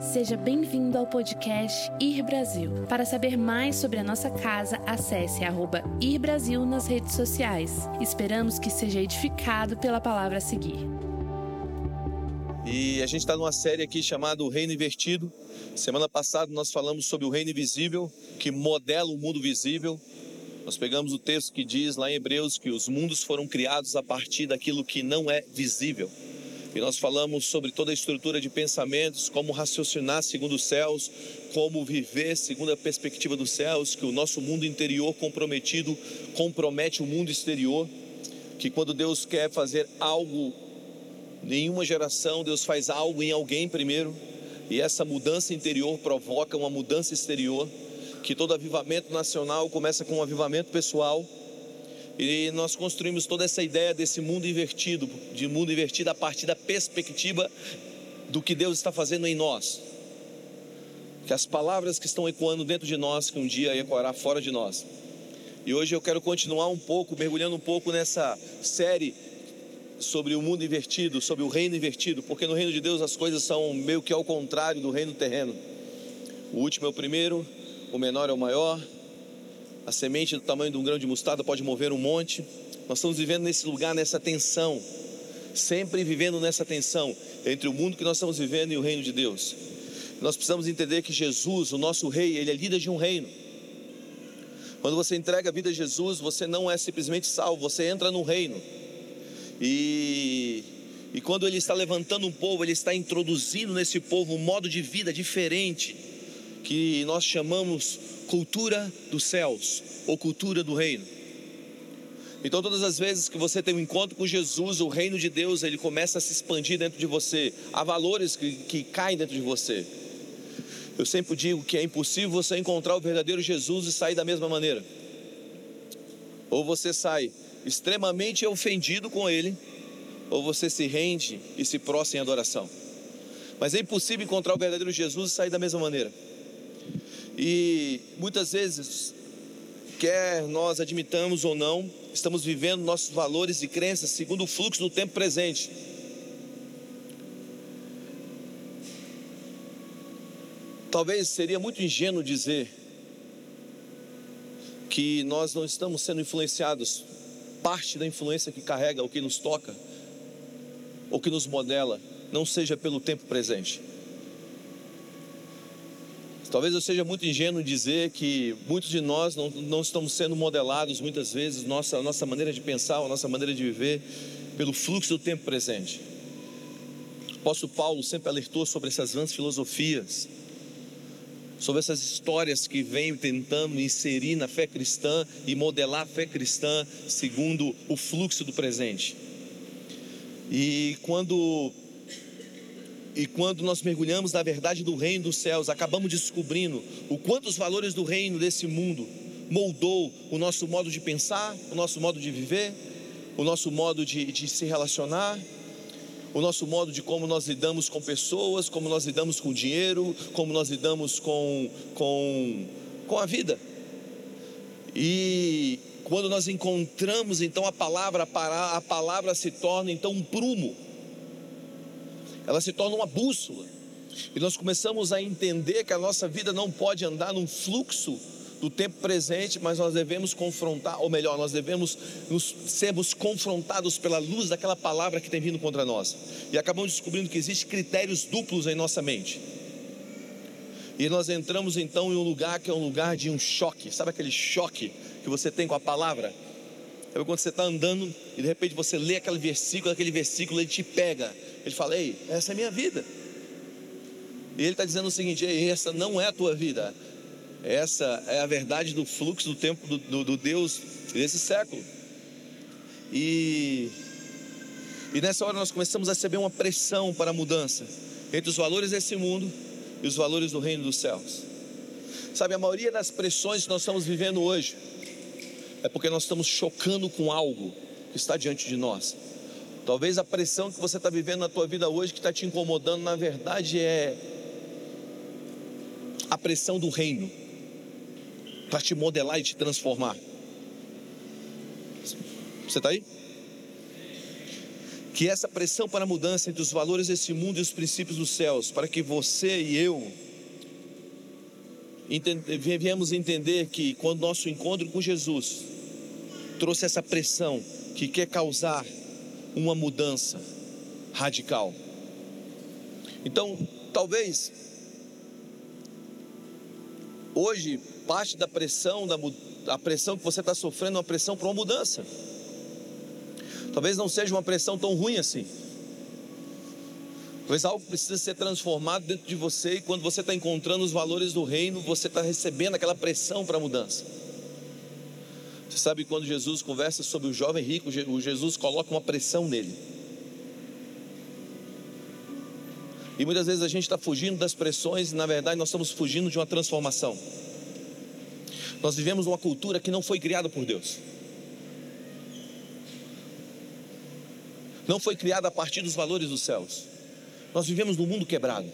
Seja bem-vindo ao podcast Ir Brasil. Para saber mais sobre a nossa casa, acesse arroba Ir Brasil nas redes sociais. Esperamos que seja edificado pela palavra a seguir. E a gente está numa série aqui chamada O Reino Invertido. Semana passada nós falamos sobre o reino invisível, que modela o mundo visível. Nós pegamos o texto que diz lá em Hebreus que os mundos foram criados a partir daquilo que não é visível. E nós falamos sobre toda a estrutura de pensamentos, como raciocinar segundo os céus, como viver segundo a perspectiva dos céus, que o nosso mundo interior comprometido compromete o mundo exterior, que quando Deus quer fazer algo, nenhuma geração, Deus faz algo em alguém primeiro, e essa mudança interior provoca uma mudança exterior, que todo avivamento nacional começa com um avivamento pessoal e nós construímos toda essa ideia desse mundo invertido, de mundo invertido a partir da perspectiva do que Deus está fazendo em nós. Que as palavras que estão ecoando dentro de nós, que um dia ecoará fora de nós. E hoje eu quero continuar um pouco, mergulhando um pouco nessa série sobre o mundo invertido, sobre o reino invertido, porque no reino de Deus as coisas são meio que ao contrário do reino terreno. O último é o primeiro, o menor é o maior, a semente do tamanho de um grão de mostarda pode mover um monte. Nós estamos vivendo nesse lugar, nessa tensão, sempre vivendo nessa tensão entre o mundo que nós estamos vivendo e o reino de Deus. Nós precisamos entender que Jesus, o nosso rei, ele é líder de um reino. Quando você entrega a vida a Jesus, você não é simplesmente salvo, você entra no reino. E, e quando ele está levantando um povo, ele está introduzindo nesse povo um modo de vida diferente, que nós chamamos cultura dos céus ou cultura do reino. Então, todas as vezes que você tem um encontro com Jesus, o reino de Deus ele começa a se expandir dentro de você. Há valores que, que caem dentro de você. Eu sempre digo que é impossível você encontrar o verdadeiro Jesus e sair da mesma maneira. Ou você sai extremamente ofendido com ele, ou você se rende e se prostra em adoração. Mas é impossível encontrar o verdadeiro Jesus e sair da mesma maneira. E muitas vezes, quer nós admitamos ou não, estamos vivendo nossos valores e crenças segundo o fluxo do tempo presente. Talvez seria muito ingênuo dizer que nós não estamos sendo influenciados, parte da influência que carrega, o que nos toca, ou que nos modela, não seja pelo tempo presente. Talvez eu seja muito ingênuo dizer que muitos de nós não, não estamos sendo modelados muitas vezes, nossa, nossa maneira de pensar, a nossa maneira de viver, pelo fluxo do tempo presente. O apóstolo Paulo sempre alertou sobre essas vãs filosofias, sobre essas histórias que vêm tentando inserir na fé cristã e modelar a fé cristã segundo o fluxo do presente. E quando e quando nós mergulhamos na verdade do reino dos céus, acabamos descobrindo o quanto os valores do reino desse mundo moldou o nosso modo de pensar, o nosso modo de viver, o nosso modo de, de se relacionar, o nosso modo de como nós lidamos com pessoas, como nós lidamos com dinheiro, como nós lidamos com, com, com a vida. E quando nós encontramos então a palavra, a palavra se torna então um prumo ela se torna uma bússola. E nós começamos a entender que a nossa vida não pode andar num fluxo do tempo presente, mas nós devemos confrontar, ou melhor, nós devemos nos, sermos confrontados pela luz daquela palavra que tem vindo contra nós. E acabamos descobrindo que existem critérios duplos em nossa mente. E nós entramos então em um lugar que é um lugar de um choque, sabe aquele choque que você tem com a palavra? É quando você está andando e de repente você lê aquele versículo, aquele versículo ele te pega. Ele fala: Ei, essa é a minha vida. E ele está dizendo o seguinte: Ei, essa não é a tua vida. Essa é a verdade do fluxo do tempo do, do, do Deus desse século. E, e nessa hora nós começamos a receber uma pressão para a mudança entre os valores desse mundo e os valores do reino dos céus. Sabe, a maioria das pressões que nós estamos vivendo hoje é porque nós estamos chocando com algo que está diante de nós. Talvez a pressão que você está vivendo na tua vida hoje, que está te incomodando, na verdade é a pressão do reino para te modelar e te transformar. Você está aí? que essa pressão para a mudança entre os valores desse mundo e os princípios dos céus, para que você e eu viemos entender que quando nosso encontro com Jesus trouxe essa pressão que quer causar uma mudança radical. Então, talvez hoje parte da pressão da a pressão que você está sofrendo é uma pressão para uma mudança. Talvez não seja uma pressão tão ruim assim. Talvez algo precisa ser transformado dentro de você e quando você está encontrando os valores do reino, você está recebendo aquela pressão para a mudança. Você sabe quando Jesus conversa sobre o jovem rico, o Jesus coloca uma pressão nele. E muitas vezes a gente está fugindo das pressões e na verdade nós estamos fugindo de uma transformação. Nós vivemos uma cultura que não foi criada por Deus. Não foi criada a partir dos valores dos céus. Nós vivemos num mundo quebrado.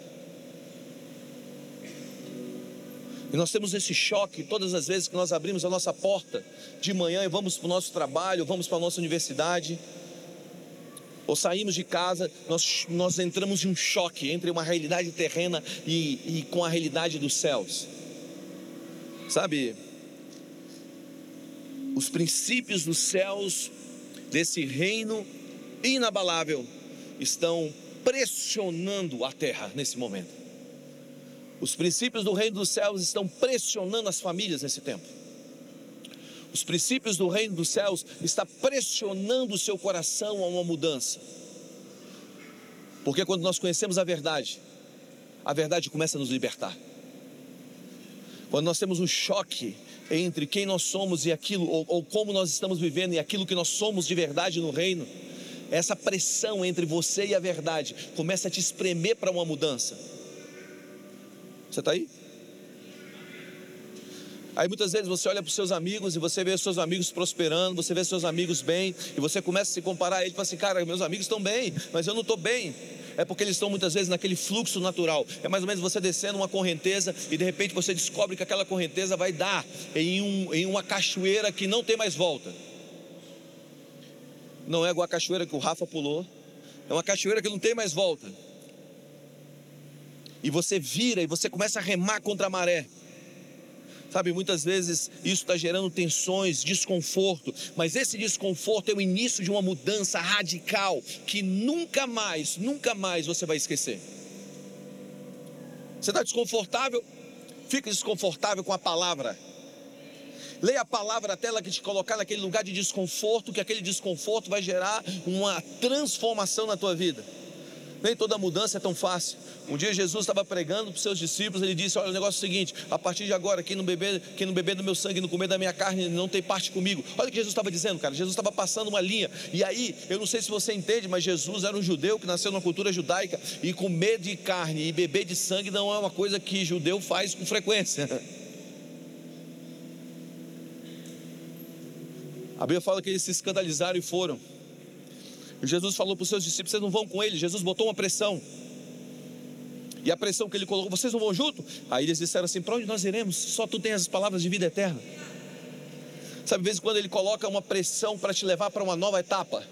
E nós temos esse choque todas as vezes que nós abrimos a nossa porta de manhã e vamos para o nosso trabalho, vamos para a nossa universidade, ou saímos de casa, nós, nós entramos em um choque entre uma realidade terrena e, e com a realidade dos céus. Sabe, os princípios dos céus, desse reino inabalável, estão pressionando a terra nesse momento. Os princípios do reino dos céus estão pressionando as famílias nesse tempo. Os princípios do reino dos céus estão pressionando o seu coração a uma mudança. Porque quando nós conhecemos a verdade, a verdade começa a nos libertar. Quando nós temos um choque entre quem nós somos e aquilo, ou, ou como nós estamos vivendo e aquilo que nós somos de verdade no reino, essa pressão entre você e a verdade começa a te espremer para uma mudança. Você está aí? Aí muitas vezes você olha para os seus amigos e você vê os seus amigos prosperando, você vê os seus amigos bem, e você começa a se comparar a ele e fala assim: cara, meus amigos estão bem, mas eu não estou bem é porque eles estão muitas vezes naquele fluxo natural. É mais ou menos você descendo uma correnteza e de repente você descobre que aquela correnteza vai dar em, um, em uma cachoeira que não tem mais volta. Não é igual a cachoeira que o Rafa pulou, é uma cachoeira que não tem mais volta. E você vira e você começa a remar contra a maré. Sabe, muitas vezes isso está gerando tensões, desconforto, mas esse desconforto é o início de uma mudança radical que nunca mais, nunca mais você vai esquecer. Você está desconfortável? Fica desconfortável com a palavra. Leia a palavra até ela que te colocar naquele lugar de desconforto, que aquele desconforto vai gerar uma transformação na tua vida. Nem toda mudança é tão fácil. Um dia Jesus estava pregando para os seus discípulos, ele disse: Olha, o negócio é o seguinte: a partir de agora, quem não beber, quem não beber do meu sangue, não comer da minha carne, não tem parte comigo. Olha o que Jesus estava dizendo, cara. Jesus estava passando uma linha. E aí, eu não sei se você entende, mas Jesus era um judeu que nasceu numa cultura judaica, e comer de carne e beber de sangue não é uma coisa que judeu faz com frequência. A Bíblia fala que eles se escandalizaram e foram. Jesus falou para os seus discípulos: vocês não vão com ele. Jesus botou uma pressão. E a pressão que ele colocou, vocês não vão junto? Aí eles disseram assim: para onde nós iremos? Só tu tens as palavras de vida eterna. Sabe, às vezes quando ele coloca uma pressão para te levar para uma nova etapa.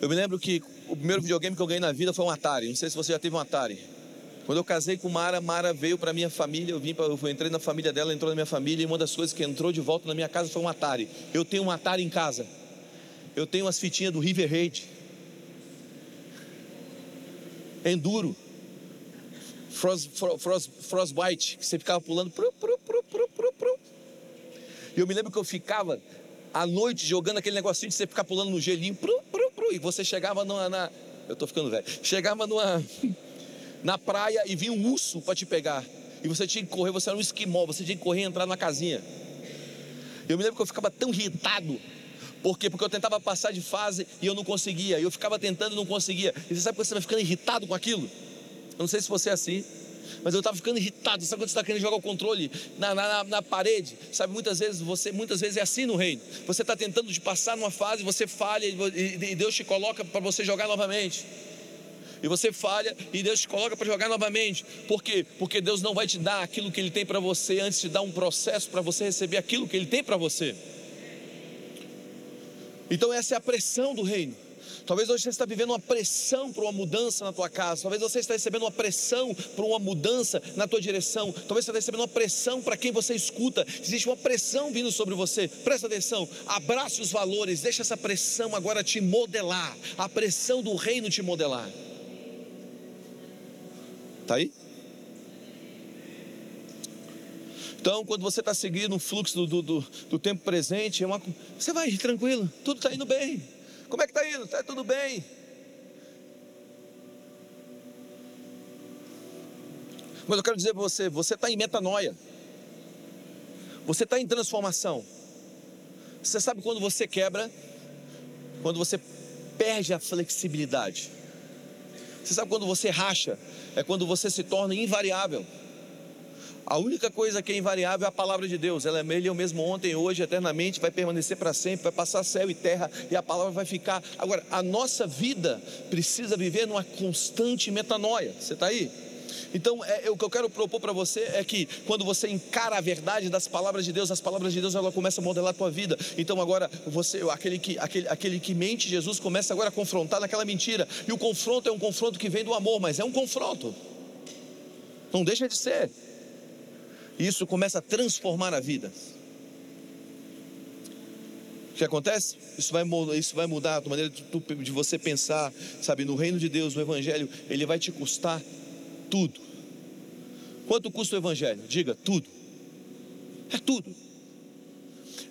Eu me lembro que o primeiro videogame que eu ganhei na vida foi um Atari. Não sei se você já teve um Atari. Quando eu casei com Mara, Mara veio para minha família, eu vim pra, eu entrei na família dela, entrou na minha família, e uma das coisas que entrou de volta na minha casa foi um Atari. Eu tenho um Atari em casa. Eu tenho as fitinhas do River Raid. Enduro. Frost, frost, frostbite, que você ficava pulando. Pru, pru, pru, pru, pru, pru. E eu me lembro que eu ficava à noite jogando aquele negocinho de você ficar pulando no gelinho. Pru, pru, pru, e você chegava numa, na. Eu tô ficando velho. Chegava numa. Na praia e vinha um urso para te pegar. E você tinha que correr, você era um esquimó, você tinha que correr e entrar na casinha. Eu me lembro que eu ficava tão irritado por quê? Porque eu tentava passar de fase e eu não conseguia. Eu ficava tentando e não conseguia. E você sabe quando você vai ficando irritado com aquilo? Eu não sei se você é assim. Mas eu estava ficando irritado. Sabe quando você está querendo jogar o controle na, na, na, parede? Sabe, muitas vezes você, muitas vezes é assim no reino. Você está tentando de passar numa fase, você falha e, e Deus te coloca para você jogar novamente. E você falha e Deus te coloca para jogar novamente. Por quê? Porque Deus não vai te dar aquilo que Ele tem para você antes de dar um processo para você receber aquilo que Ele tem para você. Então, essa é a pressão do reino. Talvez hoje você está vivendo uma pressão para uma mudança na tua casa. Talvez você está recebendo uma pressão para uma mudança na tua direção. Talvez você está recebendo uma pressão para quem você escuta. Existe uma pressão vindo sobre você. Presta atenção. Abrace os valores. Deixa essa pressão agora te modelar. A pressão do reino te modelar. Está aí? Então, quando você está seguindo o fluxo do, do, do, tempo presente, é uma, você vai tranquilo, tudo está indo bem. Como é que está indo? Está tudo bem. Mas eu quero dizer para você: você está em metanoia, você está em transformação. Você sabe quando você quebra? Quando você perde a flexibilidade. Você sabe quando você racha? É quando você se torna invariável. A única coisa que é invariável é a palavra de Deus. Ela é ele é o mesmo ontem, hoje, eternamente, vai permanecer para sempre, vai passar céu e terra e a palavra vai ficar. Agora, a nossa vida precisa viver numa constante metanoia. Você está aí? Então, é, o que eu quero propor para você é que quando você encara a verdade das palavras de Deus, as palavras de Deus ela começa a modelar a tua vida. Então agora você, aquele que, aquele, aquele que mente, Jesus começa agora a confrontar naquela mentira. E o confronto é um confronto que vem do amor, mas é um confronto. Não deixa de ser. E isso começa a transformar a vida. O que acontece? Isso vai, isso vai mudar a maneira de, de você pensar, sabe? No reino de Deus, no Evangelho, ele vai te custar tudo. Quanto custa o Evangelho? Diga, tudo. É tudo.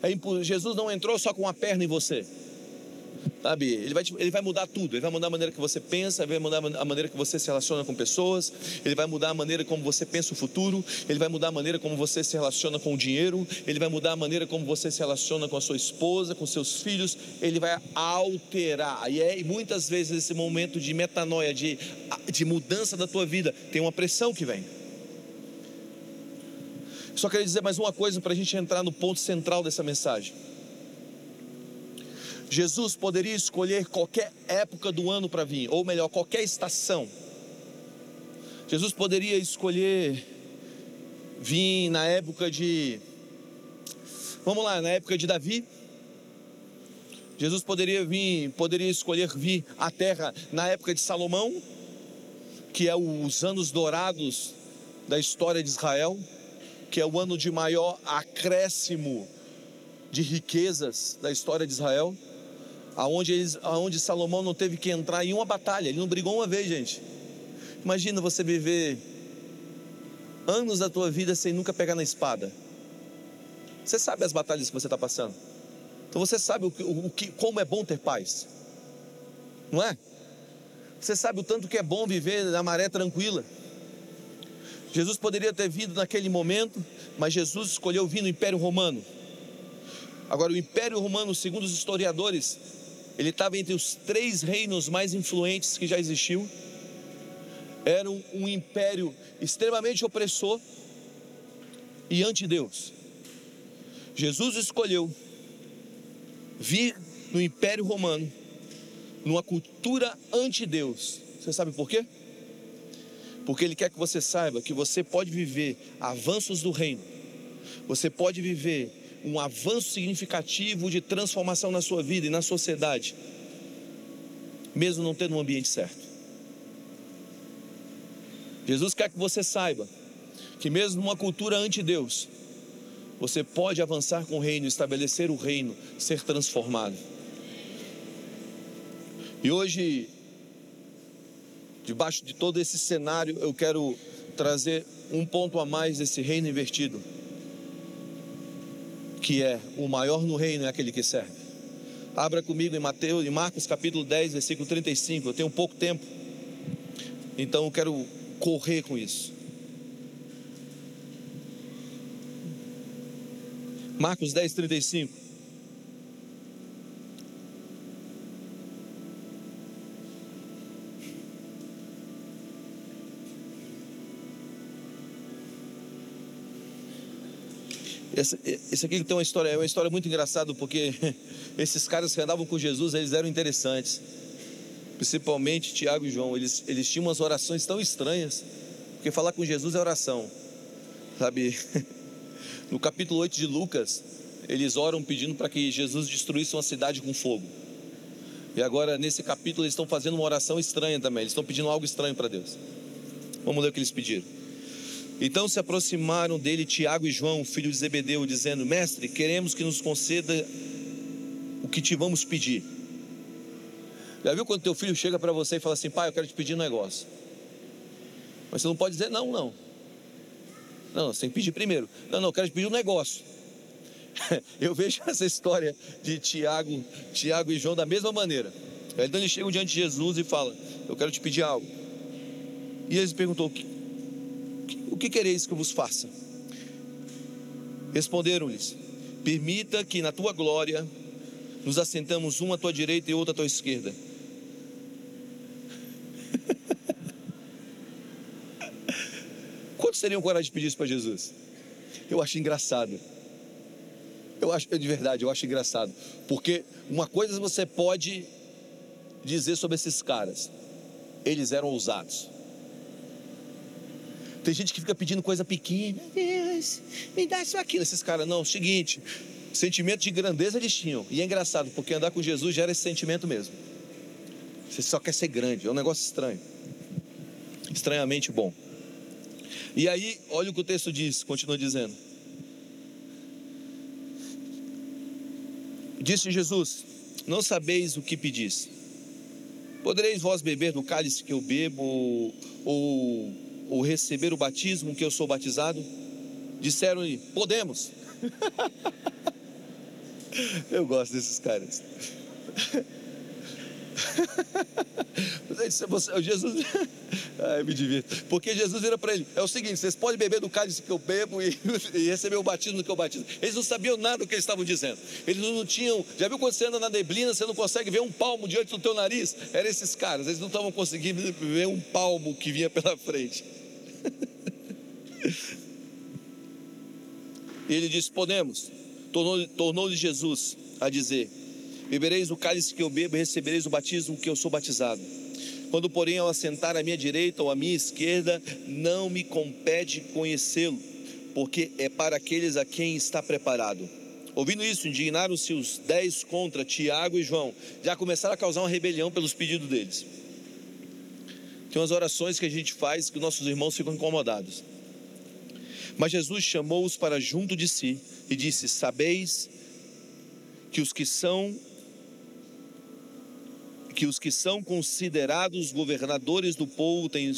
É, Jesus não entrou só com uma perna em você. Sabe, ele vai, ele vai mudar tudo. Ele vai mudar a maneira que você pensa, ele vai mudar a maneira que você se relaciona com pessoas, ele vai mudar a maneira como você pensa o futuro, ele vai mudar a maneira como você se relaciona com o dinheiro, ele vai mudar a maneira como você se relaciona com a sua esposa, com seus filhos, ele vai alterar. E, é, e muitas vezes esse momento de metanoia, de, de mudança da tua vida, tem uma pressão que vem. Só queria dizer mais uma coisa para a gente entrar no ponto central dessa mensagem. Jesus poderia escolher qualquer época do ano para vir, ou melhor, qualquer estação. Jesus poderia escolher vir na época de. Vamos lá, na época de Davi. Jesus poderia vir, poderia escolher vir à terra na época de Salomão, que é os anos dourados da história de Israel, que é o ano de maior acréscimo de riquezas da história de Israel aonde, eles, aonde Salomão não teve que entrar em uma batalha, ele não brigou uma vez, gente. Imagina você viver anos da tua vida sem nunca pegar na espada. Você sabe as batalhas que você está passando. Então você sabe o que, o que, como é bom ter paz, não é? Você sabe o tanto que é bom viver na maré tranquila. Jesus poderia ter vindo naquele momento, mas Jesus escolheu vir no Império Romano. Agora, o Império Romano, segundo os historiadores, ele estava entre os três reinos mais influentes que já existiu. Era um, um império extremamente opressor e anti-Deus. Jesus escolheu vir no Império Romano, numa cultura anti-Deus. Você sabe por quê? Porque Ele quer que você saiba que você pode viver avanços do reino, você pode viver um avanço significativo de transformação na sua vida e na sociedade, mesmo não tendo um ambiente certo. Jesus quer que você saiba que, mesmo numa cultura anti-Deus, você pode avançar com o reino, estabelecer o reino, ser transformado. E hoje, debaixo de todo esse cenário, eu quero trazer um ponto a mais desse reino invertido que é o maior no reino é aquele que serve. Abra comigo em Mateus, em Marcos capítulo 10, versículo 35. Eu tenho pouco tempo. Então eu quero correr com isso. Marcos 10, 35. Esse, aqui tem uma história, é uma história muito engraçada, porque esses caras que andavam com Jesus, eles eram interessantes. Principalmente Tiago e João, eles, eles tinham umas orações tão estranhas, porque falar com Jesus é oração, sabe? No capítulo 8 de Lucas, eles oram pedindo para que Jesus destruísse uma cidade com fogo. E agora, nesse capítulo, eles estão fazendo uma oração estranha também. Eles estão pedindo algo estranho para Deus. Vamos ler o que eles pediram. Então se aproximaram dele Tiago e João, filho de Zebedeu, dizendo: Mestre, queremos que nos conceda o que te vamos pedir. Já viu quando teu filho chega para você e fala assim: Pai, eu quero te pedir um negócio. Mas você não pode dizer não, não. Não, você tem que pedir primeiro. Não, não, eu quero te pedir um negócio. Eu vejo essa história de Tiago, Tiago e João da mesma maneira. Então eles chegam diante de Jesus e falam: Eu quero te pedir algo. E eles perguntou: O que quereis que vos faça? Responderam-lhes: Permita que na tua glória nos assentamos um à tua direita e outro à tua esquerda. Quantos teriam coragem de pedir isso para Jesus? Eu acho engraçado. Eu acho, de verdade, eu acho engraçado. Porque uma coisa você pode dizer sobre esses caras: eles eram ousados. Tem gente que fica pedindo coisa pequena, Deus, me dá isso aquilo. Esses caras, não, seguinte, sentimento de grandeza eles tinham. E é engraçado, porque andar com Jesus gera esse sentimento mesmo. Você só quer ser grande, é um negócio estranho. Estranhamente bom. E aí, olha o que o texto diz, continua dizendo. Disse Jesus: Não sabeis o que pedis. Podereis vós beber do cálice que eu bebo, ou ou receber o batismo que eu sou batizado? Disseram-lhe: Podemos. eu gosto desses caras. Jesus, ai, me divirto. Porque Jesus vira para ele: é o seguinte, vocês podem beber do cálice que eu bebo e, e, receber o batismo que eu batizo. Eles não sabiam nada do que eles estavam dizendo. Eles não tinham. Já viu quando você anda na neblina, você não consegue ver um palmo diante do teu nariz? Eram esses caras, eles não estavam conseguindo ver um palmo que vinha pela frente. Ele disse: Podemos. Tornou-lhe tornou Jesus a dizer: Bebereis o cálice que eu bebo e recebereis o batismo que eu sou batizado. Quando, porém, ao assentar à minha direita ou à minha esquerda, não me compete conhecê-lo, porque é para aqueles a quem está preparado. Ouvindo isso, indignaram-se os dez contra Tiago e João. Já começaram a causar uma rebelião pelos pedidos deles. Tem umas orações que a gente faz que nossos irmãos ficam incomodados. Mas Jesus chamou-os para junto de si e disse: Sabeis que os que são que os que são considerados governadores do povo têm,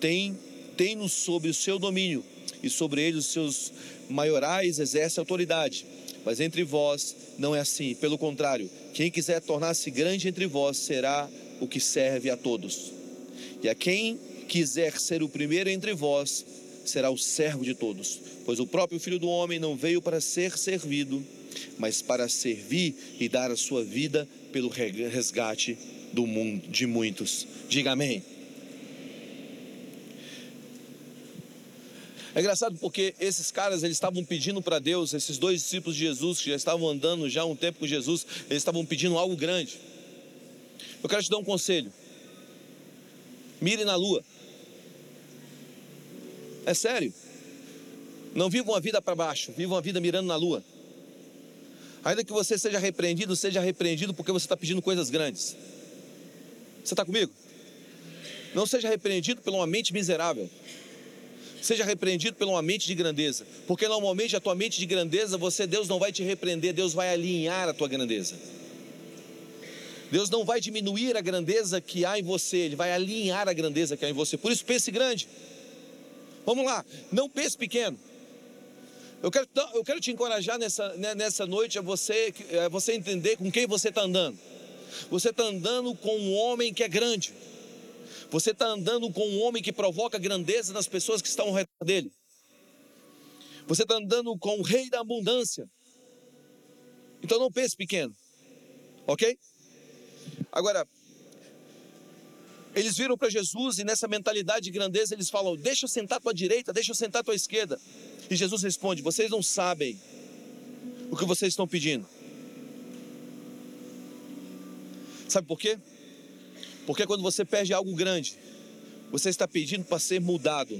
têm, têm sobre o seu domínio e sobre eles os seus maiorais exercem autoridade. Mas entre vós não é assim, pelo contrário, quem quiser tornar-se grande entre vós será o que serve a todos. E a quem quiser ser o primeiro entre vós, será o servo de todos. Pois o próprio Filho do Homem não veio para ser servido, mas para servir e dar a sua vida pelo resgate do mundo de muitos. Diga amém. É engraçado porque esses caras eles estavam pedindo para Deus, esses dois discípulos de Jesus que já estavam andando já um tempo com Jesus, eles estavam pedindo algo grande. Eu quero te dar um conselho. Mire na lua. É sério. Não viva uma vida para baixo, viva uma vida mirando na lua. Ainda que você seja repreendido, seja repreendido porque você está pedindo coisas grandes. Você está comigo? Não seja repreendido por uma mente miserável. Seja repreendido por uma mente de grandeza. Porque normalmente a tua mente de grandeza, você, Deus não vai te repreender, Deus vai alinhar a tua grandeza. Deus não vai diminuir a grandeza que há em você, Ele vai alinhar a grandeza que há em você. Por isso, pense grande. Vamos lá, não pense pequeno. Eu quero, eu quero te encorajar nessa, né, nessa noite a você, a você entender com quem você está andando. Você está andando com um homem que é grande. Você está andando com um homem que provoca grandeza nas pessoas que estão ao redor dele. Você está andando com o rei da abundância. Então não pense pequeno. Ok? Agora, eles viram para Jesus e nessa mentalidade de grandeza eles falam: Deixa eu sentar à tua direita, deixa eu sentar à tua esquerda. E Jesus responde: Vocês não sabem o que vocês estão pedindo. Sabe por quê? Porque quando você pede algo grande, você está pedindo para ser mudado,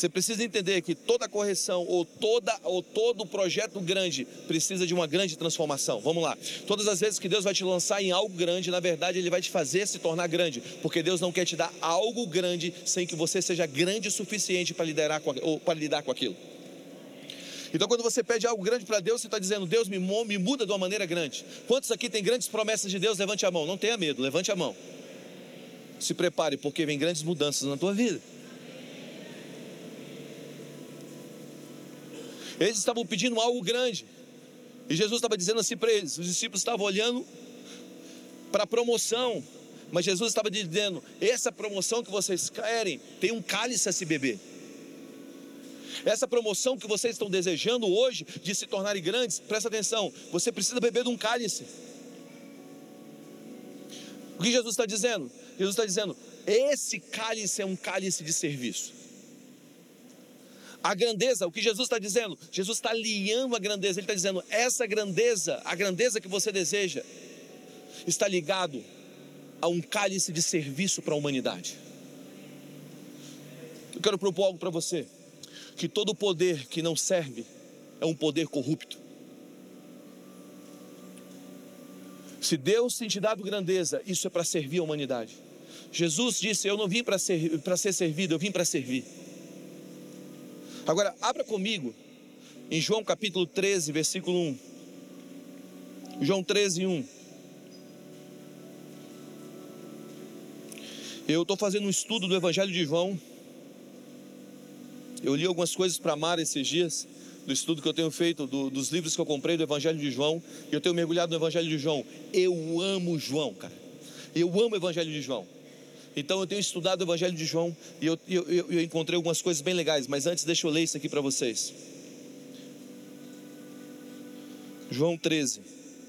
você precisa entender que toda correção ou, toda, ou todo projeto grande precisa de uma grande transformação. Vamos lá. Todas as vezes que Deus vai te lançar em algo grande, na verdade, Ele vai te fazer se tornar grande. Porque Deus não quer te dar algo grande sem que você seja grande o suficiente para, liderar com, ou para lidar com aquilo. Então, quando você pede algo grande para Deus, você está dizendo: Deus me, me muda de uma maneira grande. Quantos aqui têm grandes promessas de Deus? Levante a mão. Não tenha medo, levante a mão. Se prepare, porque vem grandes mudanças na tua vida. Eles estavam pedindo algo grande. E Jesus estava dizendo assim para eles: os discípulos estavam olhando para a promoção, mas Jesus estava dizendo: essa promoção que vocês querem tem um cálice a se beber. Essa promoção que vocês estão desejando hoje de se tornarem grandes, presta atenção, você precisa beber de um cálice. O que Jesus está dizendo? Jesus está dizendo: esse cálice é um cálice de serviço. A grandeza, o que Jesus está dizendo? Jesus está alinhando a grandeza. Ele está dizendo: essa grandeza, a grandeza que você deseja, está ligado a um cálice de serviço para a humanidade. Eu quero propor algo para você: que todo poder que não serve é um poder corrupto. Se Deus tem te dado grandeza, isso é para servir a humanidade. Jesus disse: Eu não vim para ser, ser servido, eu vim para servir. Agora, abra comigo em João capítulo 13, versículo 1. João 13, 1. Eu estou fazendo um estudo do Evangelho de João. Eu li algumas coisas para Mara esses dias, do estudo que eu tenho feito, do, dos livros que eu comprei do Evangelho de João, e eu tenho mergulhado no Evangelho de João. Eu amo João, cara. Eu amo o Evangelho de João. Então eu tenho estudado o Evangelho de João e eu, eu, eu encontrei algumas coisas bem legais, mas antes deixa eu ler isso aqui para vocês. João 13,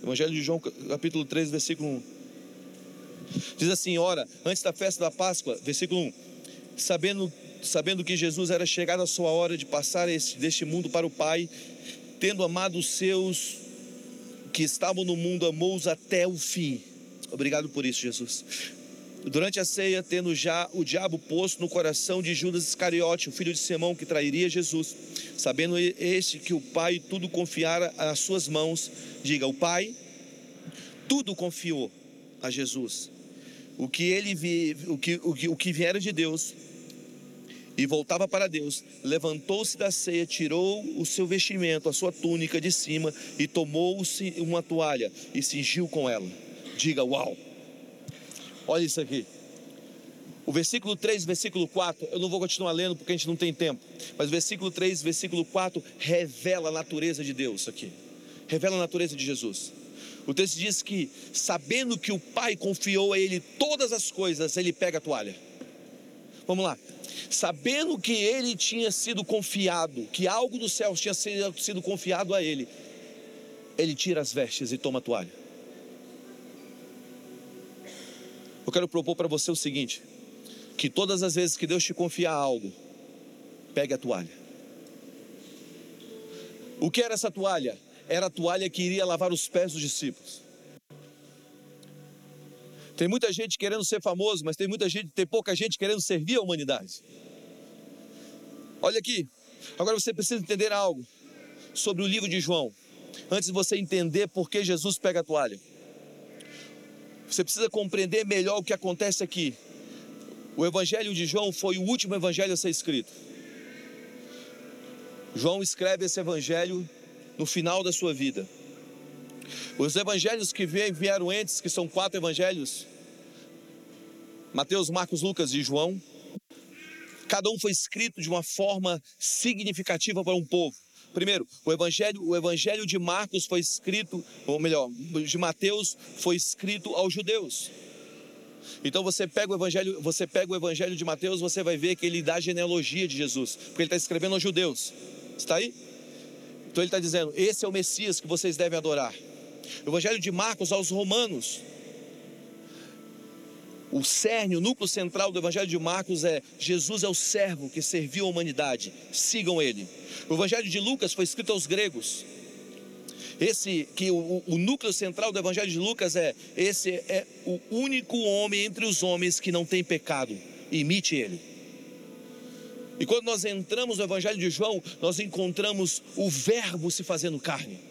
Evangelho de João, capítulo 13, versículo 1. Diz assim: Ora, antes da festa da Páscoa, versículo 1: Sabendo, sabendo que Jesus era chegado a sua hora de passar este, deste mundo para o Pai, tendo amado os seus que estavam no mundo, amou-os até o fim. Obrigado por isso, Jesus. Durante a ceia, tendo já o diabo posto no coração de Judas Iscariote, o filho de Simão que trairia Jesus, sabendo este que o Pai tudo confiara às suas mãos, diga: O Pai tudo confiou a Jesus. O que ele vi, o que, o que, o que viera de Deus e voltava para Deus, levantou-se da ceia, tirou o seu vestimento, a sua túnica de cima e tomou-se uma toalha e cingiu com ela. Diga: Uau! Olha isso aqui. O versículo 3, versículo 4, eu não vou continuar lendo porque a gente não tem tempo, mas o versículo 3, versículo 4 revela a natureza de Deus aqui. Revela a natureza de Jesus. O texto diz que, sabendo que o Pai confiou a ele todas as coisas, ele pega a toalha. Vamos lá. Sabendo que ele tinha sido confiado, que algo do céu tinha sido confiado a ele, ele tira as vestes e toma a toalha. Eu quero propor para você o seguinte: que todas as vezes que Deus te confiar algo, pegue a toalha. O que era essa toalha? Era a toalha que iria lavar os pés dos discípulos. Tem muita gente querendo ser famoso, mas tem muita gente, tem pouca gente querendo servir a humanidade. Olha aqui. Agora você precisa entender algo sobre o livro de João. Antes de você entender por que Jesus pega a toalha. Você precisa compreender melhor o que acontece aqui. O Evangelho de João foi o último evangelho a ser escrito. João escreve esse evangelho no final da sua vida. Os evangelhos que vieram antes, que são quatro evangelhos, Mateus, Marcos, Lucas e João, cada um foi escrito de uma forma significativa para um povo. Primeiro, o evangelho, o evangelho de Marcos foi escrito, ou melhor, de Mateus foi escrito aos judeus. Então você pega o evangelho, você pega o evangelho de Mateus, você vai ver que ele dá a genealogia de Jesus, porque ele está escrevendo aos judeus. Está aí? Então ele está dizendo: esse é o Messias que vocês devem adorar. O evangelho de Marcos aos romanos, o cerne, o núcleo central do Evangelho de Marcos é: Jesus é o servo que serviu a humanidade, sigam ele. O Evangelho de Lucas foi escrito aos gregos. Esse que o, o, núcleo central do Evangelho de Lucas é: esse é o único homem entre os homens que não tem pecado, imite ele. E quando nós entramos no Evangelho de João, nós encontramos o Verbo se fazendo carne.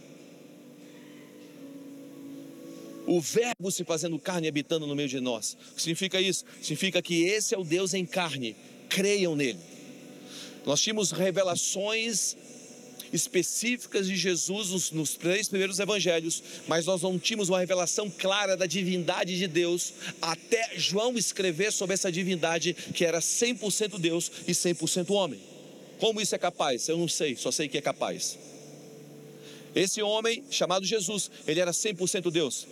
O Verbo se fazendo carne habitando no meio de nós. O que significa isso? Significa que esse é o Deus em carne. Creiam nele. Nós tínhamos revelações específicas de Jesus nos, nos, três primeiros evangelhos, mas nós não tínhamos uma revelação clara da divindade de Deus até João escrever sobre essa divindade que era 100% Deus e 100% homem. Como isso é capaz? Eu não sei, só sei que é capaz. Esse homem chamado Jesus, ele era 100% Deus.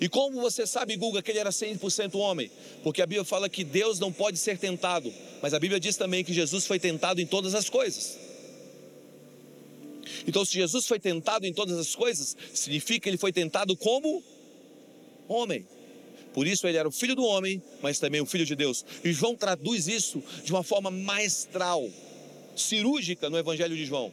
E como você sabe, Guga, que ele era 100% homem? Porque a Bíblia fala que Deus não pode ser tentado, mas a Bíblia diz também que Jesus foi tentado em todas as coisas. Então, se Jesus foi tentado em todas as coisas, significa que ele foi tentado como homem. Por isso ele era o filho do homem, mas também o filho de Deus. E João traduz isso de uma forma maestral, cirúrgica no Evangelho de João.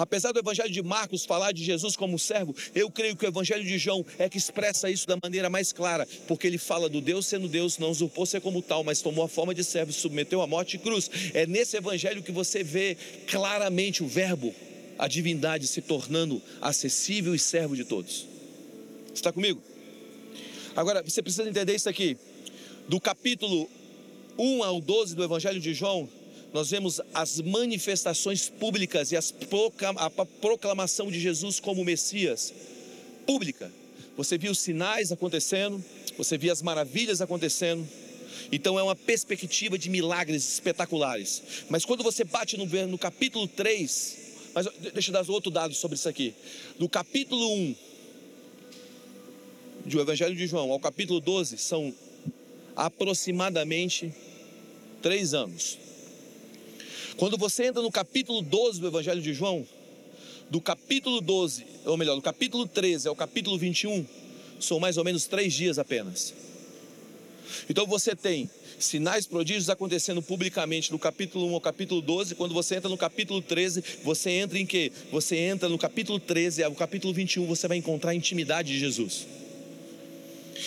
Apesar do Evangelho de Marcos falar de Jesus como servo, eu creio que o Evangelho de João é que expressa isso da maneira mais clara, porque ele fala do Deus sendo Deus, não usurpou ser como tal, mas tomou a forma de servo, submeteu à morte e cruz. É nesse Evangelho que você vê claramente o Verbo, a divindade se tornando acessível e servo de todos. Está comigo? Agora, você precisa entender isso aqui. Do capítulo 1 ao 12 do Evangelho de João, nós vemos as manifestações públicas e a proclamação de Jesus como Messias pública. Você viu os sinais acontecendo, você viu as maravilhas acontecendo. Então é uma perspectiva de milagres espetaculares. Mas quando você bate no, no capítulo 3, mas deixa eu dar outro dado sobre isso aqui. Do capítulo 1 do Evangelho de João ao capítulo 12 são aproximadamente três anos. Quando você entra no capítulo 12 do Evangelho de João, do capítulo 12, ou melhor, do capítulo 13 ao capítulo 21, são mais ou menos três dias apenas. Então você tem sinais prodígios acontecendo publicamente do capítulo 1 ao capítulo 12. Quando você entra no capítulo 13, você entra em quê? Você entra no capítulo 13 ao capítulo 21, você vai encontrar a intimidade de Jesus.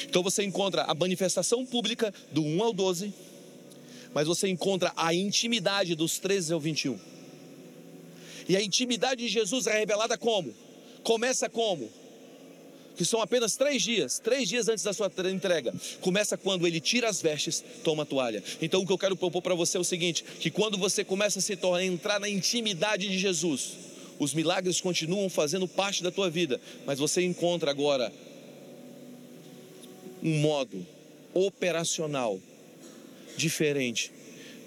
Então você encontra a manifestação pública do 1 ao 12 mas você encontra a intimidade dos 13 ao 21. E a intimidade de Jesus é revelada como? Começa como? Que são apenas três dias, três dias antes da sua entrega. Começa quando ele tira as vestes, toma a toalha. Então o que eu quero propor para você é o seguinte: que quando você começa a se tornar, entrar na intimidade de Jesus, os milagres continuam fazendo parte da tua vida, mas você encontra agora um modo operacional diferente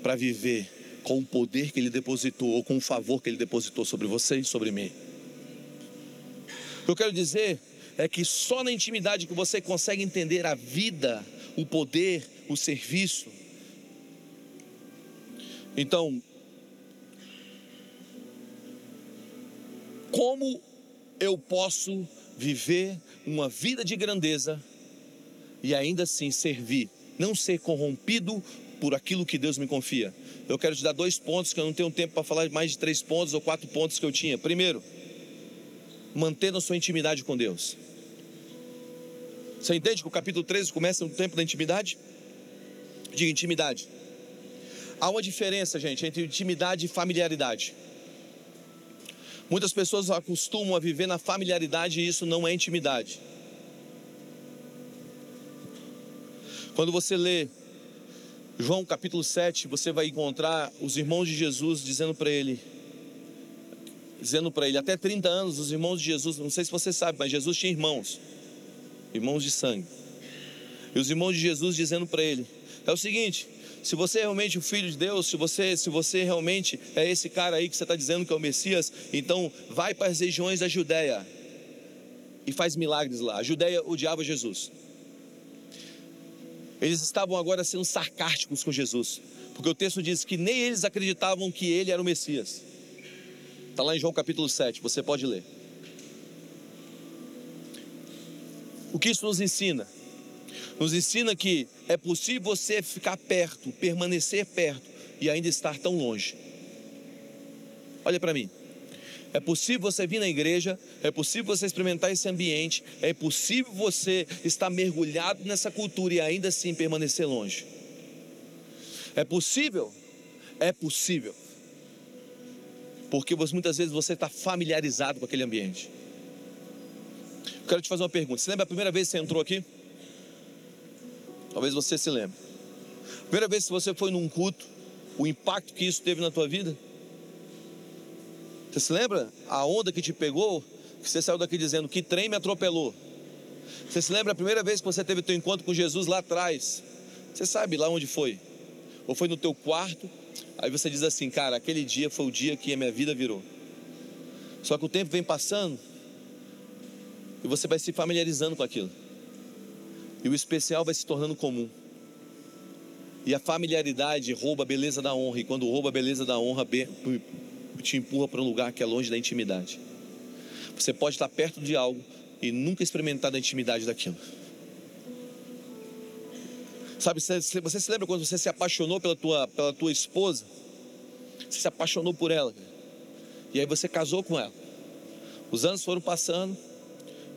para viver com o poder que Ele depositou ou com o favor que Ele depositou sobre você e sobre mim. O que eu quero dizer é que só na intimidade que você consegue entender a vida, o poder, o serviço. Então, como eu posso viver uma vida de grandeza e ainda assim servir não ser corrompido por aquilo que Deus me confia. Eu quero te dar dois pontos que eu não tenho tempo para falar mais de três pontos ou quatro pontos que eu tinha. Primeiro, mantendo a sua intimidade com Deus. Você entende que o capítulo 13 começa no tempo da intimidade? De intimidade. Há uma diferença, gente, entre intimidade e familiaridade. Muitas pessoas acostumam a viver na familiaridade e isso não é intimidade. Quando você lê João capítulo 7, você vai encontrar os irmãos de Jesus dizendo para ele, dizendo para ele, até 30 anos, os irmãos de Jesus, não sei se você sabe, mas Jesus tinha irmãos, irmãos de sangue. E os irmãos de Jesus dizendo para ele: é o seguinte, se você é realmente o filho de Deus, se você, se você realmente é esse cara aí que você está dizendo que é o Messias, então vai para as regiões da Judéia e faz milagres lá. A Judéia odiava Jesus. Eles estavam agora sendo sarcásticos com Jesus, porque o texto diz que nem eles acreditavam que ele era o Messias. Está lá em João capítulo 7, você pode ler. O que isso nos ensina? Nos ensina que é possível você ficar perto, permanecer perto e ainda estar tão longe. Olha para mim. É possível você vir na igreja, é possível você experimentar esse ambiente, é possível você estar mergulhado nessa cultura e ainda assim permanecer longe. É possível, É possível. Porque muitas vezes você está familiarizado com aquele ambiente. Eu quero te fazer uma pergunta. Você lembra a primeira vez que você entrou aqui? Talvez você se lembre. Primeira vez que você foi num culto, o impacto que isso teve na tua vida? Você se lembra a onda que te pegou? Que você saiu daqui dizendo que trem me atropelou. Você se lembra a primeira vez que você teve teu encontro com Jesus lá atrás? Você sabe lá onde foi? Ou foi no teu quarto? Aí você diz assim, cara, aquele dia foi o dia que a minha vida virou. Só que o tempo vem passando e você vai se familiarizando com aquilo. E o especial vai se tornando comum. E a familiaridade rouba a beleza da honra. E quando rouba a beleza da honra, te empurra para um lugar que é longe da intimidade. Você pode estar perto de algo e nunca experimentar a intimidade daquilo. Sabe, você, você se lembra quando você se apaixonou pela tua, pela tua esposa? Você se apaixonou por ela. E aí você casou com ela. Os anos foram passando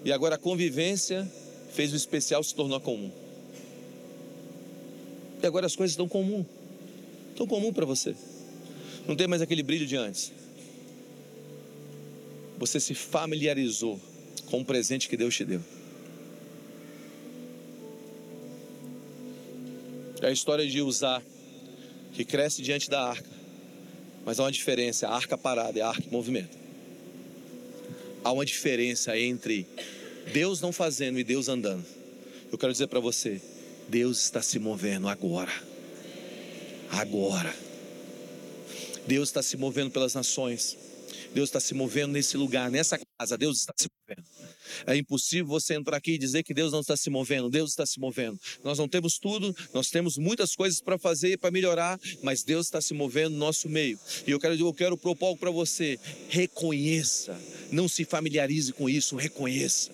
e agora a convivência fez o especial se tornar comum. E agora as coisas estão comum. Estão comum para você. Não tem mais aquele brilho de antes. Você se familiarizou com o presente que Deus te deu. É a história de usar que cresce diante da arca. Mas há uma diferença, a arca parada é a arca em movimento. Há uma diferença entre Deus não fazendo e Deus andando. Eu quero dizer para você, Deus está se movendo agora. Agora. Deus está se movendo pelas nações. Deus está se movendo nesse lugar, nessa casa. Deus está se movendo. É impossível você entrar aqui e dizer que Deus não está se movendo. Deus está se movendo. Nós não temos tudo, nós temos muitas coisas para fazer, para melhorar, mas Deus está se movendo no nosso meio. E eu quero, eu quero propor algo para você. Reconheça. Não se familiarize com isso, reconheça.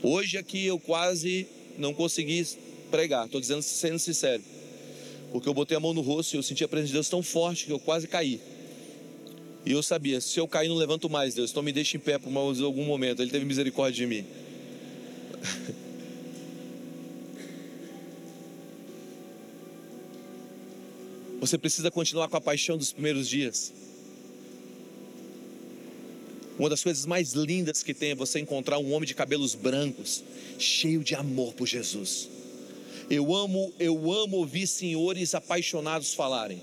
Hoje aqui eu quase não consegui pregar, estou dizendo sendo sincero. Porque eu botei a mão no rosto e eu senti a presença de Deus tão forte que eu quase caí. E eu sabia, se eu cair, não levanto mais, Deus. Então me deixe em pé por algum momento. Ele teve misericórdia de mim. Você precisa continuar com a paixão dos primeiros dias. Uma das coisas mais lindas que tem é você encontrar um homem de cabelos brancos, cheio de amor por Jesus. Eu amo, eu amo ouvir senhores apaixonados falarem.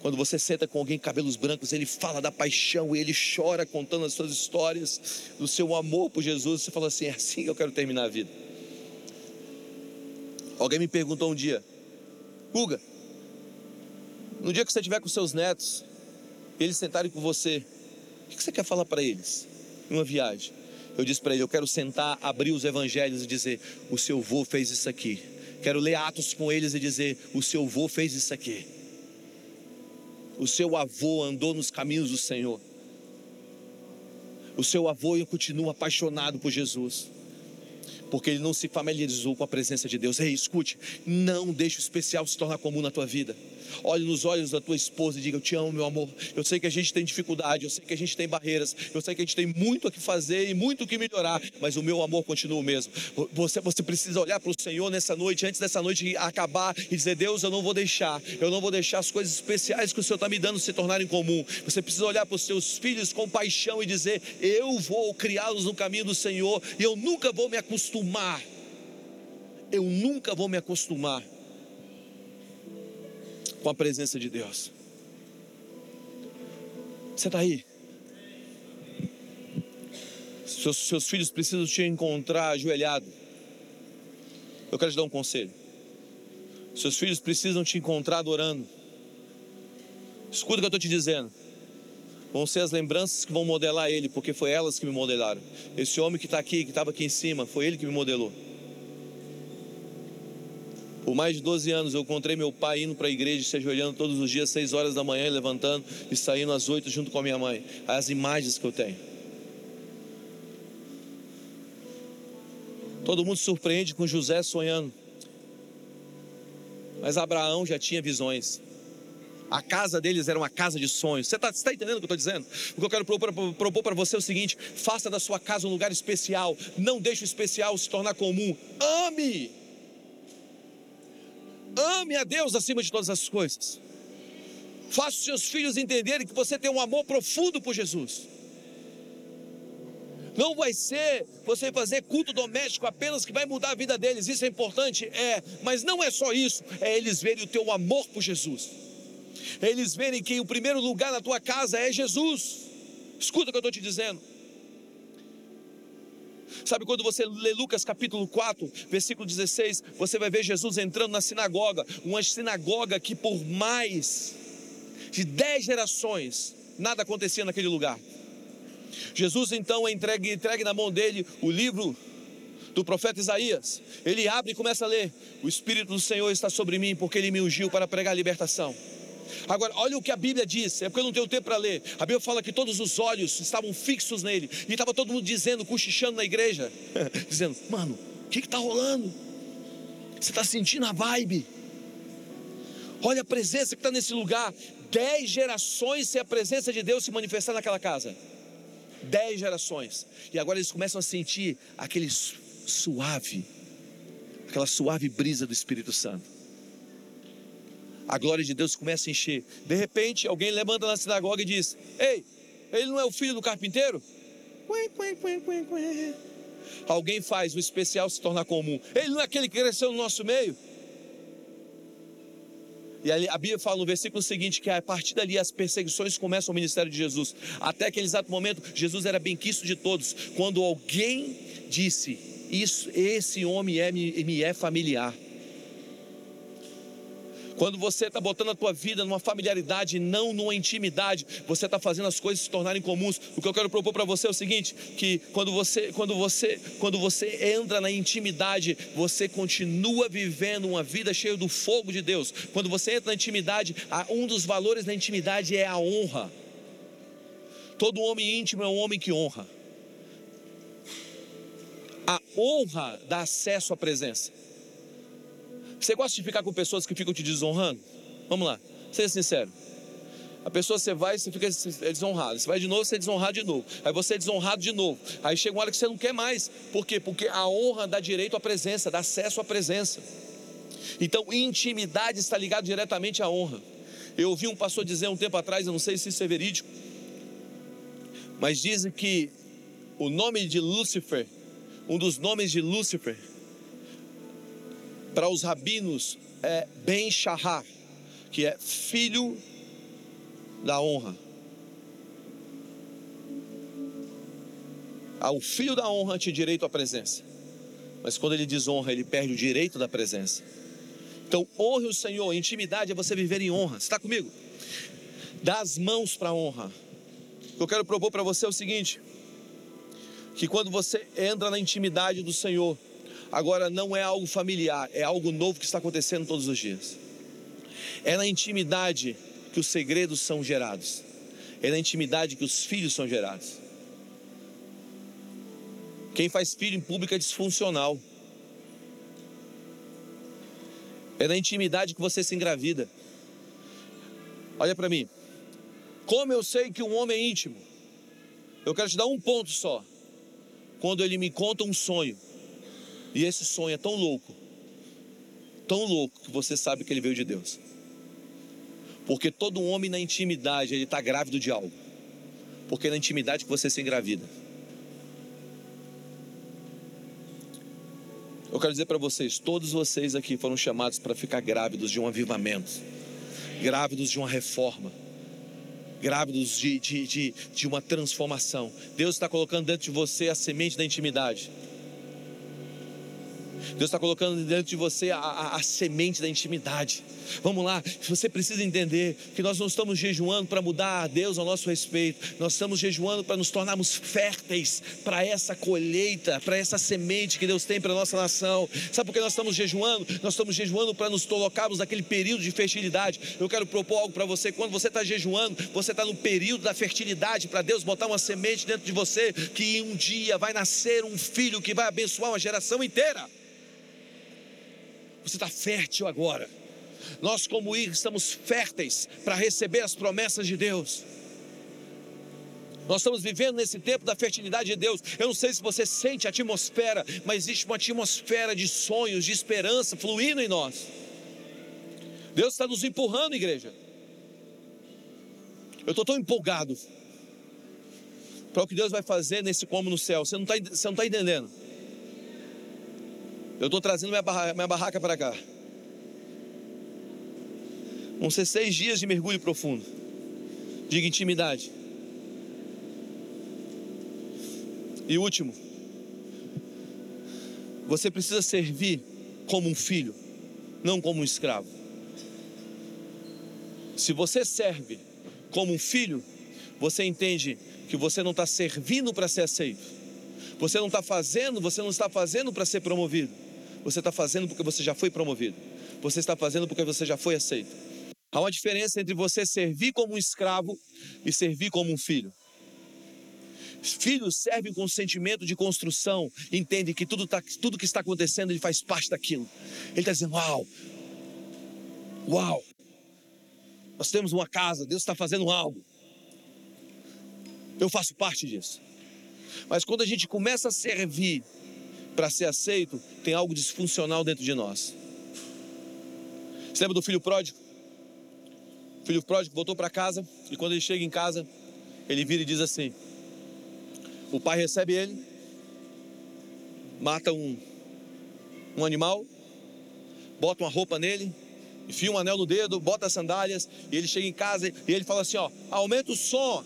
Quando você senta com alguém cabelos brancos, ele fala da paixão, ele chora contando as suas histórias, do seu amor por Jesus. Você fala assim: é assim que eu quero terminar a vida. Alguém me perguntou um dia, Guga, no dia que você estiver com seus netos, eles sentarem com você, o que você quer falar para eles? Em uma viagem. Eu disse para ele: Eu quero sentar, abrir os evangelhos e dizer: O seu avô fez isso aqui. Quero ler Atos com eles e dizer: O seu avô fez isso aqui o seu avô andou nos caminhos do Senhor. O seu avô continua apaixonado por Jesus porque ele não se familiarizou com a presença de Deus. Ei, escute, não deixe o especial se tornar comum na tua vida. Olhe nos olhos da tua esposa e diga: Eu te amo, meu amor. Eu sei que a gente tem dificuldade, eu sei que a gente tem barreiras, eu sei que a gente tem muito a que fazer e muito o que melhorar, mas o meu amor continua o mesmo. Você, você precisa olhar para o Senhor nessa noite, antes dessa noite acabar, e dizer: Deus, eu não vou deixar, eu não vou deixar as coisas especiais que o Senhor está me dando se tornarem comum. Você precisa olhar para os seus filhos com paixão e dizer: Eu vou criá-los no caminho do Senhor e eu nunca vou me acostumar. Eu nunca vou me acostumar com a presença de Deus. Você está aí? Seus, seus filhos precisam te encontrar ajoelhado. Eu quero te dar um conselho. Seus filhos precisam te encontrar adorando. Escuta o que eu estou te dizendo. Vão ser as lembranças que vão modelar ele, porque foi elas que me modelaram. Esse homem que está aqui, que estava aqui em cima, foi ele que me modelou. Por mais de 12 anos eu encontrei meu pai indo para a igreja, se ajoelhando todos os dias, 6 horas da manhã, levantando e saindo às 8 junto com a minha mãe. As imagens que eu tenho. Todo mundo surpreende com José sonhando. Mas Abraão já tinha visões. A casa deles era uma casa de sonhos. Você está tá entendendo o que eu estou dizendo? O que eu quero propor para você é o seguinte: faça da sua casa um lugar especial. Não deixe o especial se tornar comum. Ame Ame a Deus acima de todas as coisas. Faça os seus filhos entenderem que você tem um amor profundo por Jesus. Não vai ser você fazer culto doméstico apenas que vai mudar a vida deles. Isso é importante? É. Mas não é só isso. É eles verem o teu amor por Jesus. É eles verem que o primeiro lugar na tua casa é Jesus. Escuta o que eu estou te dizendo. Sabe quando você lê Lucas capítulo 4, versículo 16, você vai ver Jesus entrando na sinagoga, uma sinagoga que por mais de dez gerações nada acontecia naquele lugar. Jesus então é entregue, entregue na mão dele o livro do profeta Isaías. Ele abre e começa a ler: O Espírito do Senhor está sobre mim, porque ele me ungiu para pregar a libertação. Agora, olha o que a Bíblia diz, é porque eu não tenho tempo para ler. A Bíblia fala que todos os olhos estavam fixos nele, e estava todo mundo dizendo, cochichando na igreja, dizendo: Mano, o que está rolando? Você está sentindo a vibe? Olha a presença que está nesse lugar. Dez gerações sem a presença de Deus se manifestar naquela casa. Dez gerações. E agora eles começam a sentir aquele suave, aquela suave brisa do Espírito Santo a glória de Deus começa a encher. De repente, alguém levanta na sinagoga e diz: Ei, ele não é o filho do carpinteiro? Alguém faz o especial se tornar comum. Ele não é aquele que cresceu no nosso meio? E a Bíblia fala no versículo seguinte que a partir dali as perseguições começam ao ministério de Jesus. Até aquele exato momento, Jesus era bem quisto de todos. Quando alguém disse: Isso, esse homem é, me é familiar. Quando você está botando a tua vida numa familiaridade, não numa intimidade, você está fazendo as coisas se tornarem comuns. O que eu quero propor para você é o seguinte: que quando você, quando você, quando você entra na intimidade, você continua vivendo uma vida cheia do fogo de Deus. Quando você entra na intimidade, um dos valores da intimidade é a honra. Todo homem íntimo é um homem que honra. A honra dá acesso à presença. Você gosta de ficar com pessoas que ficam te desonrando? Vamos lá, seja sincero. A pessoa você vai, você fica desonrado. Você vai de novo, você é desonrado de novo. Aí você é desonrado de novo. Aí chega uma hora que você não quer mais. Por quê? Porque a honra dá direito à presença, dá acesso à presença. Então, intimidade está ligado diretamente à honra. Eu ouvi um pastor dizer um tempo atrás, eu não sei se isso é verídico, mas dizem que o nome de Lúcifer, um dos nomes de Lúcifer, para os rabinos é Ben Shahar, que é filho da honra. Ao filho da honra te direito à presença. Mas quando ele desonra, ele perde o direito da presença. Então, honre o Senhor. Intimidade é você viver em honra. Você está comigo? Dá as mãos para a honra. O que eu quero propor para você é o seguinte: que quando você entra na intimidade do Senhor, Agora, não é algo familiar, é algo novo que está acontecendo todos os dias. É na intimidade que os segredos são gerados, é na intimidade que os filhos são gerados. Quem faz filho em público é disfuncional. É na intimidade que você se engravida. Olha para mim. Como eu sei que um homem é íntimo? Eu quero te dar um ponto só. Quando ele me conta um sonho e esse sonho é tão louco, tão louco que você sabe que ele veio de Deus. Porque todo homem na intimidade, ele está grávido de algo. Porque é na intimidade que você se engravida. Eu quero dizer para vocês, todos vocês aqui foram chamados para ficar grávidos de um avivamento, grávidos de uma reforma, grávidos de, de, de, de uma transformação. Deus está colocando dentro de você a semente da intimidade. Deus está colocando dentro de você a, a, a, semente da intimidade. Vamos lá, você precisa entender que nós não estamos jejuando para mudar a Deus ao nosso respeito, nós estamos jejuando para nos tornarmos férteis para essa colheita, para essa semente que Deus tem para a nossa nação. Sabe por que nós estamos jejuando? Nós estamos jejuando para nos colocarmos naquele período de fertilidade. Eu quero propor algo para você: quando você está jejuando, você está no período da fertilidade, para Deus botar uma semente dentro de você, que um dia vai nascer um filho que vai abençoar uma geração inteira. Você está fértil agora. Nós, como ir, estamos férteis para receber as promessas de Deus. Nós estamos vivendo nesse tempo da fertilidade de Deus. Eu não sei se você sente a atmosfera, mas existe uma atmosfera de sonhos, de esperança fluindo em nós. Deus está nos empurrando, igreja. Eu estou tão empolgado para o que Deus vai fazer nesse como no céu. Você não está tá entendendo. Eu estou trazendo minha barraca, minha barraca para cá. Vão ser seis dias de mergulho profundo, de intimidade. E último, você precisa servir como um filho, não como um escravo. Se você serve como um filho, você entende que você não está servindo para ser aceito. Você não está fazendo, você não está fazendo para ser promovido. Você está fazendo porque você já foi promovido. Você está fazendo porque você já foi aceito. Há uma diferença entre você servir como um escravo e servir como um filho. Filhos servem com sentimento de construção, entendem que tudo, tá, tudo que está acontecendo ele faz parte daquilo. Ele está dizendo: Uau, uau, nós temos uma casa, Deus está fazendo algo. Eu faço parte disso. Mas quando a gente começa a servir para ser aceito, tem algo disfuncional dentro de nós. Você lembra do filho pródigo? O filho pródigo voltou para casa e quando ele chega em casa, ele vira e diz assim: O pai recebe ele, mata um, um animal, bota uma roupa nele, enfia um anel no dedo, bota as sandálias, e ele chega em casa e ele fala assim: ó, aumenta o som,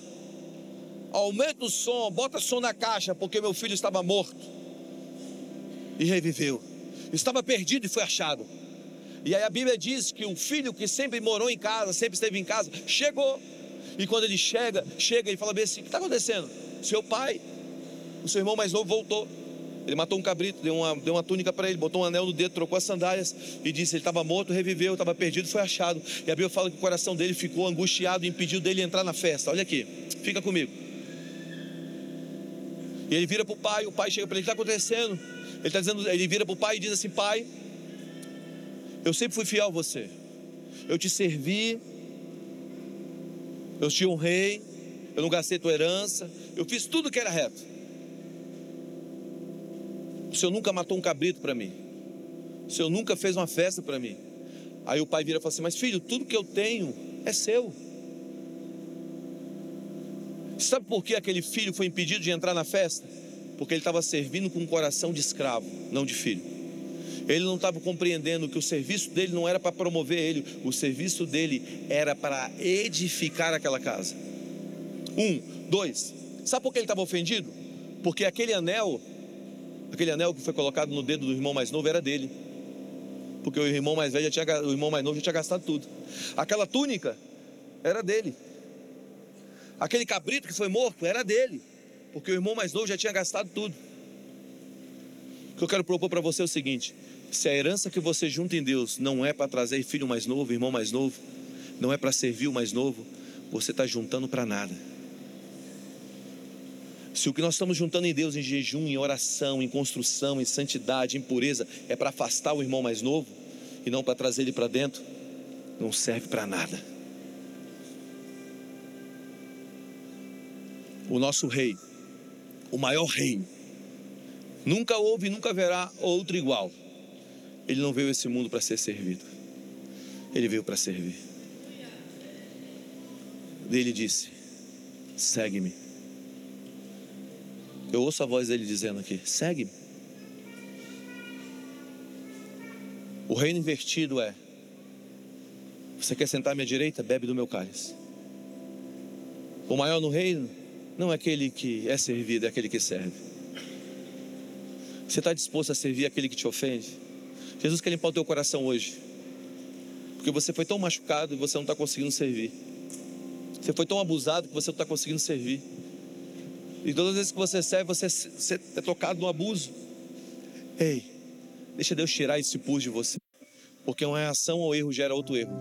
aumenta o som, bota som na caixa, porque meu filho estava morto e reviveu. Estava perdido e foi achado. E aí a Bíblia diz que o filho que sempre morou em casa, sempre esteve em casa, chegou. E quando ele chega, chega e fala bem assim: o que está acontecendo? Seu pai, o seu irmão mais novo voltou. Ele matou um cabrito, deu uma, deu uma túnica para ele, botou um anel no dedo, trocou as sandálias e disse: ele estava morto, reviveu, estava perdido, foi achado. E a Bíblia fala que o coração dele ficou angustiado e impediu dele entrar na festa. Olha aqui, fica comigo. E ele vira para o pai, o pai chega para ele: o que está acontecendo? Ele está dizendo, ele vira para o pai e diz assim: Pai, eu sempre fui fiel a você. Eu te servi, eu te honrei, eu não gastei tua herança, eu fiz tudo que era reto. O Senhor nunca matou um cabrito para mim. O Senhor nunca fez uma festa para mim. Aí o pai vira e fala assim: Mas filho, tudo que eu tenho é seu. Sabe por que aquele filho foi impedido de entrar na festa? Porque ele estava servindo com um coração de escravo, não de filho. Ele não estava compreendendo que o serviço dele não era para promover ele, o serviço dele era para edificar aquela casa. Um, dois. Sabe por que ele estava ofendido? Porque aquele anel Aquele anel que foi colocado no dedo do irmão mais novo era dele. Porque o irmão mais velho já tinha, o irmão mais novo já tinha gastado tudo. Aquela túnica era dele. Aquele cabrito que foi morto era dele. Porque o irmão mais novo já tinha gastado tudo. O que eu quero propor para você é o seguinte: se a herança que você junta em Deus não é para trazer filho mais novo, irmão mais novo, não é para servir o mais novo, você está juntando para nada. Se o que nós estamos juntando em Deus em jejum, em oração, em construção, em santidade, em pureza, é para afastar o irmão mais novo e não para trazer ele para dentro, não serve para nada. O nosso rei, o maior rei, nunca houve e nunca haverá outro igual. Ele não veio a esse mundo para ser servido, ele veio para servir. Ele disse: segue-me. Eu ouço a voz dele dizendo aqui: segue-me. O reino invertido é: você quer sentar à minha direita? Bebe do meu cálice. O maior no reino não é aquele que é servido, é aquele que serve. Você está disposto a servir aquele que te ofende? Jesus quer limpar o teu coração hoje. Porque você foi tão machucado e você não está conseguindo servir. Você foi tão abusado que você não está conseguindo servir. E todas as vezes que você serve, você, você é tocado no abuso. Ei, deixa Deus tirar esse pus de você. Porque uma reação ao erro gera outro erro.